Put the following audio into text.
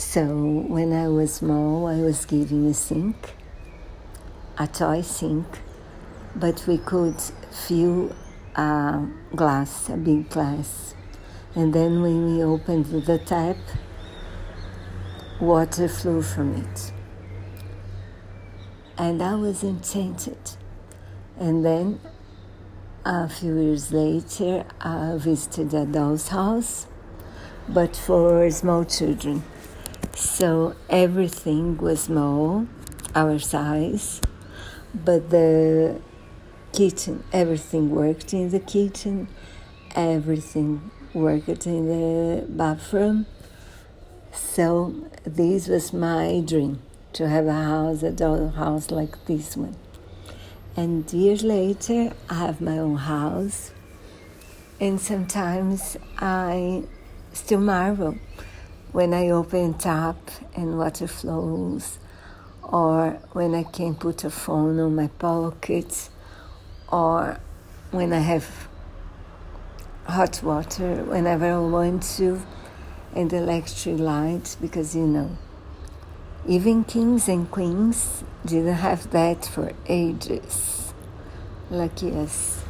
So when I was small, I was given a sink, a toy sink, but we could fill a glass, a big glass. And then when we opened the tap, water flew from it. And I was enchanted. And then a few years later, I visited a doll's house, but for small children. So everything was small, our size, but the kitchen, everything worked in the kitchen, everything worked in the bathroom. So this was my dream to have a house, a doll house like this one. And years later, I have my own house, and sometimes I still marvel when I open tap and water flows, or when I can put a phone on my pocket, or when I have hot water whenever I want to, and electric light, because you know, even kings and queens didn't have that for ages. Lucky us.